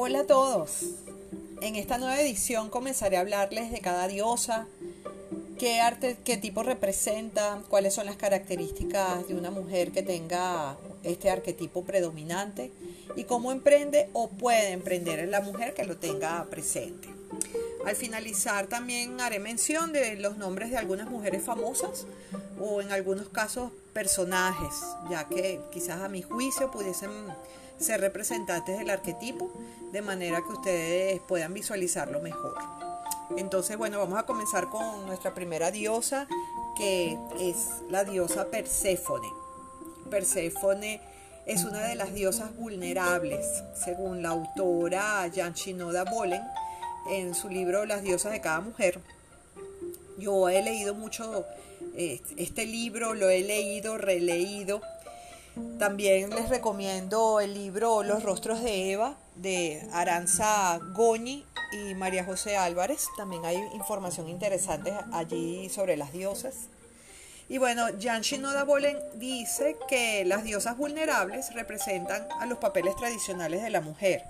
Hola a todos. En esta nueva edición comenzaré a hablarles de cada diosa, qué arte, qué tipo representa, cuáles son las características de una mujer que tenga este arquetipo predominante y cómo emprende o puede emprender en la mujer que lo tenga presente. Al finalizar también haré mención de los nombres de algunas mujeres famosas o en algunos casos personajes, ya que quizás a mi juicio pudiesen ser representantes del arquetipo, de manera que ustedes puedan visualizarlo mejor. Entonces, bueno, vamos a comenzar con nuestra primera diosa, que es la diosa Perséfone. Perséfone es una de las diosas vulnerables, según la autora Jan Shinoda Bolen en su libro Las diosas de cada mujer. Yo he leído mucho este libro, lo he leído, releído también les recomiendo el libro Los rostros de Eva de Aranza Goñi y María José Álvarez. También hay información interesante allí sobre las diosas. Y bueno, Jan Shinoda Bolen dice que las diosas vulnerables representan a los papeles tradicionales de la mujer,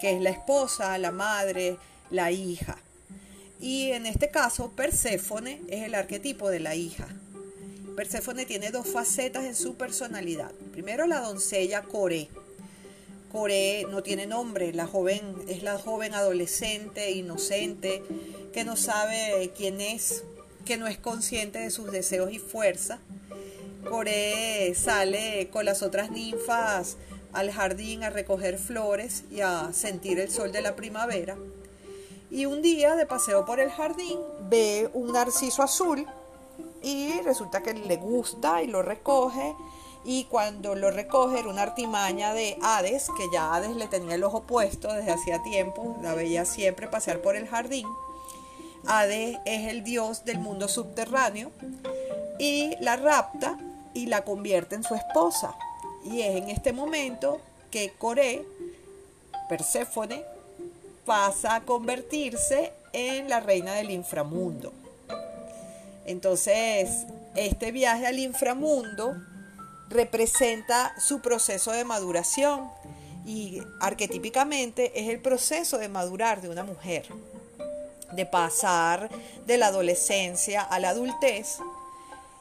que es la esposa, la madre, la hija. Y en este caso, Perséfone es el arquetipo de la hija. Perséfone tiene dos facetas en su personalidad. Primero la doncella Coré. Coré no tiene nombre, la joven es la joven adolescente, inocente, que no sabe quién es, que no es consciente de sus deseos y fuerza. Coré sale con las otras ninfas al jardín a recoger flores y a sentir el sol de la primavera. Y un día de paseo por el jardín ve un narciso azul y resulta que le gusta y lo recoge y cuando lo recoge era una artimaña de Hades, que ya Hades le tenía el ojo puesto desde hacía tiempo, la veía siempre pasear por el jardín. Hades es el dios del mundo subterráneo y la rapta y la convierte en su esposa. Y es en este momento que Coré, Perséfone, pasa a convertirse en la reina del inframundo. Entonces, este viaje al inframundo representa su proceso de maduración y arquetípicamente es el proceso de madurar de una mujer, de pasar de la adolescencia a la adultez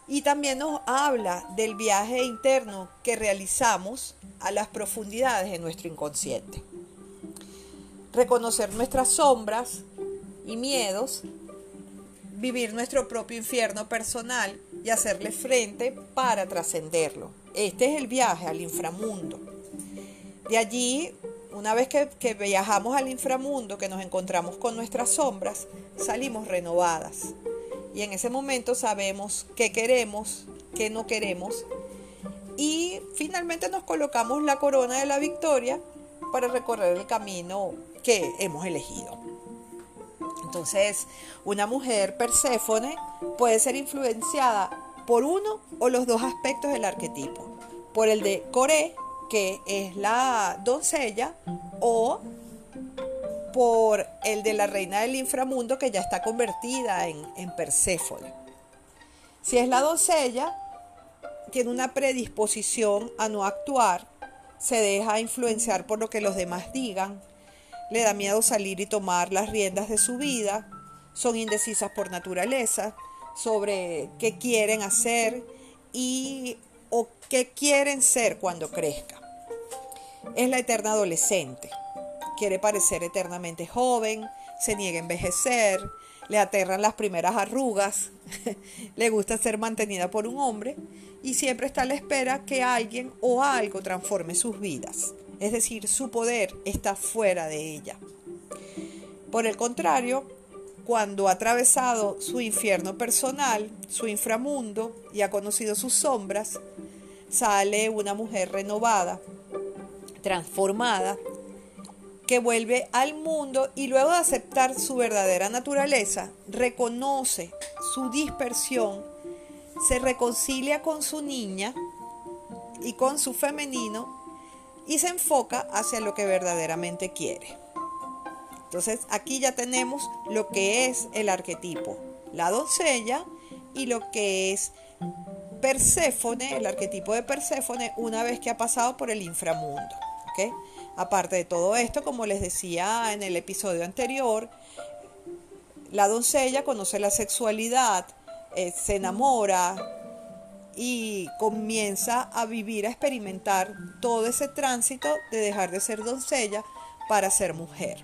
y también nos habla del viaje interno que realizamos a las profundidades de nuestro inconsciente. Reconocer nuestras sombras y miedos vivir nuestro propio infierno personal y hacerle frente para trascenderlo. Este es el viaje al inframundo. De allí, una vez que, que, viajamos al inframundo, que nos encontramos con nuestras sombras, salimos renovadas. Y en ese momento sabemos qué queremos, qué no queremos. Y finalmente nos colocamos la corona de la victoria para recorrer el camino que hemos elegido. Entonces, una mujer Perséfone puede ser influenciada por uno o los dos aspectos del arquetipo. Por el de Coré, que es la doncella, o por el de la reina del inframundo, que ya está convertida en, en Perséfone. Si es la doncella, tiene una predisposición a no actuar, se deja influenciar por lo que los demás digan, le da miedo salir y tomar las riendas de su vida, son indecisas por naturaleza sobre qué quieren hacer y o qué quieren ser cuando crezca. Es la eterna adolescente. Quiere parecer eternamente joven, se niega a envejecer, le aterran las primeras arrugas, le gusta ser mantenida por un hombre y siempre está a la espera que alguien o algo transforme sus vidas es decir, su poder está fuera de ella. Por el contrario, cuando ha atravesado su infierno personal, su inframundo y ha conocido sus sombras, sale una mujer renovada, transformada, que vuelve al mundo y luego de aceptar su verdadera naturaleza, reconoce su dispersión, se reconcilia con su niña y con su femenino y se enfoca hacia lo que verdaderamente quiere. Entonces aquí ya tenemos lo que es el arquetipo, la doncella y lo que es Perséfone, el arquetipo de Perséfone, una vez que ha pasado por el inframundo. Aparte de todo esto, como les decía en el episodio anterior, la doncella conoce la sexualidad, eh, se enamora y comienza a vivir, a experimentar todo ese tránsito de dejar de ser doncella para ser mujer.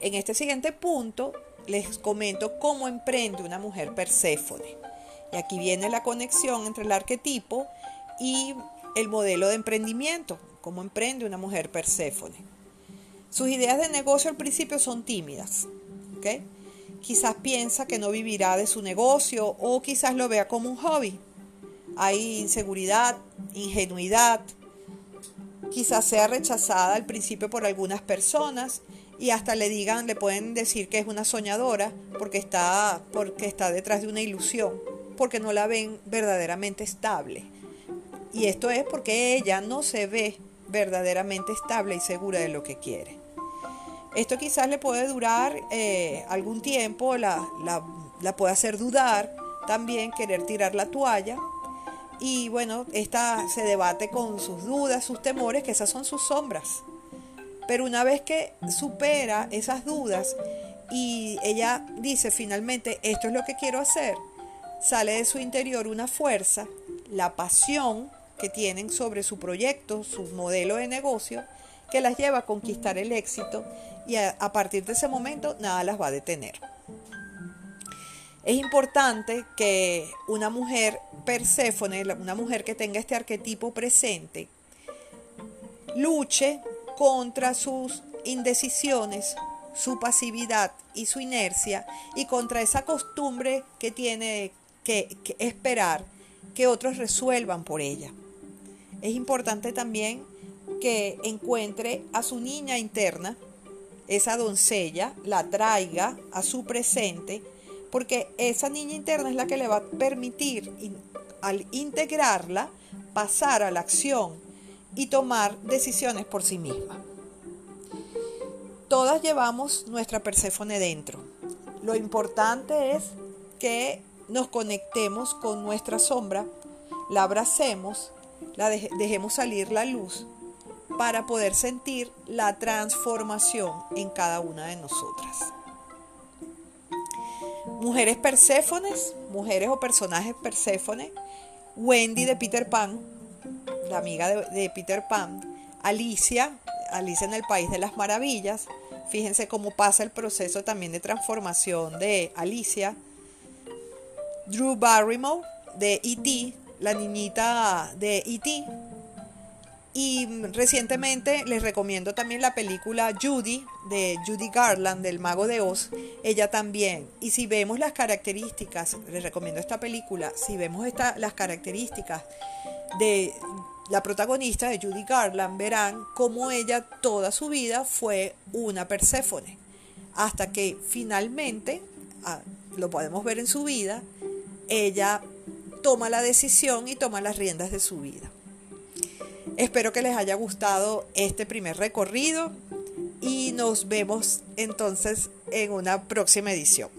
En este siguiente punto les comento cómo emprende una mujer Perséfone. Y aquí viene la conexión entre el arquetipo y el modelo de emprendimiento, cómo emprende una mujer Perséfone. Sus ideas de negocio al principio son tímidas, Quizás piensa que no vivirá de su negocio o quizás lo vea como un hobby. Hay inseguridad, ingenuidad, quizás sea rechazada al principio por algunas personas y hasta le digan, le pueden decir que es una soñadora porque está, porque está detrás de una ilusión, porque no la ven verdaderamente estable. Y esto es porque ella no se ve verdaderamente estable y segura de lo que quiere. Esto quizás le puede durar eh, algún tiempo, la, la, puede hacer dudar, también querer tirar la toalla. Y bueno, esta se debate con sus dudas, sus temores, que esas son sus sombras. Pero una vez que supera esas dudas y ella dice finalmente, esto es lo que quiero hacer, sale de su interior una fuerza, la pasión que tienen sobre su proyecto, su modelo de negocio, que las lleva a conquistar el éxito y a, partir de ese momento nada las va a detener. Es importante que una mujer Perséfone, una mujer que tenga este arquetipo presente, luche contra sus indecisiones, su pasividad y su inercia y contra esa costumbre que tiene que, esperar que otros resuelvan por ella. Es importante también que encuentre a su niña interna, esa doncella, la traiga a su presente, porque esa niña interna es la que le va a permitir, al integrarla, pasar a la acción y tomar decisiones por sí misma. Todas llevamos nuestra Perséfone dentro. Lo importante es que nos conectemos con nuestra sombra, la abracemos, la dejemos salir la luz para poder sentir la transformación en cada una de nosotras. Mujeres Perséfones, mujeres o personajes Perséfone, Wendy de Peter Pan, la amiga de, de Peter Pan, Alicia, Alicia en el País de las Maravillas. Fíjense cómo pasa el proceso también de transformación de Alicia. Drew Barrymore de E.T., la niñita de E.T. Y recientemente les recomiendo también la película Judy de Judy Garland del Mago de Oz. Ella también. Y si vemos las características, les recomiendo esta película, si vemos las características de la protagonista de Judy Garland, verán cómo ella toda su vida fue una Perséfone, hasta que finalmente, ah, lo podemos ver en su vida, ella toma la decisión y toma las riendas de su vida. Espero que les haya gustado este primer recorrido y nos vemos entonces en una próxima edición.